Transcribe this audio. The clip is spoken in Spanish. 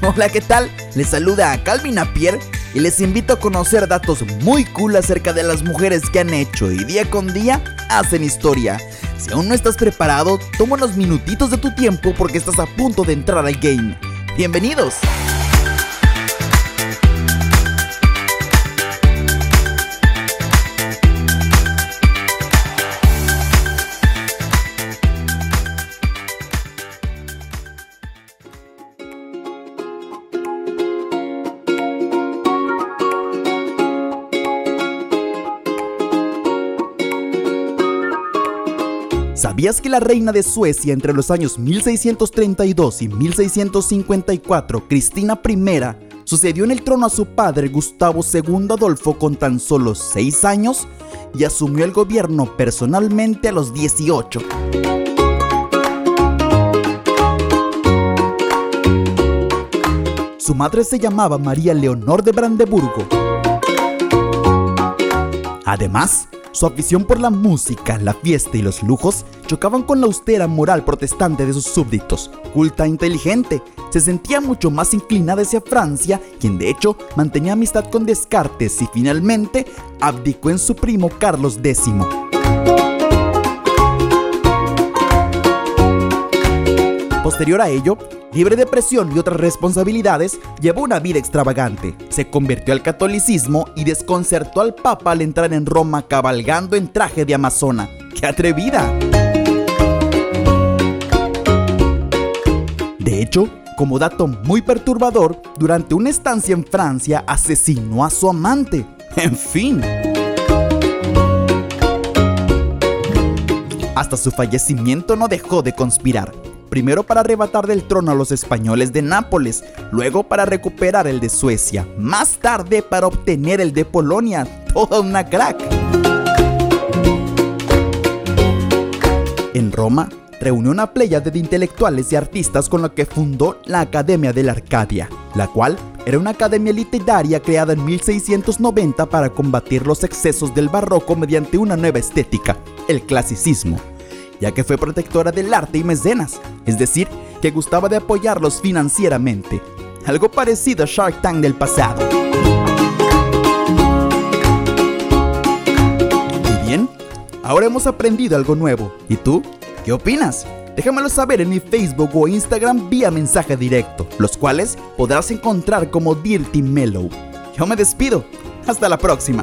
Hola, ¿qué tal? Les saluda a Calvin Apier y les invito a conocer datos muy cool acerca de las mujeres que han hecho y día con día hacen historia. Si aún no estás preparado, toma unos minutitos de tu tiempo porque estás a punto de entrar al game. Bienvenidos. ¿Sabías que la reina de Suecia entre los años 1632 y 1654, Cristina I, sucedió en el trono a su padre Gustavo II Adolfo con tan solo 6 años y asumió el gobierno personalmente a los 18? Su madre se llamaba María Leonor de Brandeburgo. Además, su afición por la música, la fiesta y los lujos chocaban con la austera moral protestante de sus súbditos. Culta e inteligente, se sentía mucho más inclinada hacia Francia, quien de hecho mantenía amistad con Descartes y finalmente abdicó en su primo Carlos X. Posterior a ello, libre de presión y otras responsabilidades, llevó una vida extravagante. Se convirtió al catolicismo y desconcertó al Papa al entrar en Roma cabalgando en traje de amazona. ¡Qué atrevida! De hecho, como dato muy perturbador, durante una estancia en Francia asesinó a su amante. En fin. Hasta su fallecimiento no dejó de conspirar primero para arrebatar del trono a los españoles de Nápoles, luego para recuperar el de Suecia, más tarde para obtener el de Polonia, toda una crack. En Roma, reunió una playa de intelectuales y artistas con la que fundó la Academia de la Arcadia, la cual era una academia literaria creada en 1690 para combatir los excesos del barroco mediante una nueva estética, el clasicismo ya que fue protectora del arte y mecenas, es decir, que gustaba de apoyarlos financieramente, algo parecido a Shark Tank del pasado. Y bien, ahora hemos aprendido algo nuevo. ¿Y tú? ¿Qué opinas? Déjamelo saber en mi Facebook o Instagram vía mensaje directo, los cuales podrás encontrar como Dirty Mellow. Yo me despido. Hasta la próxima.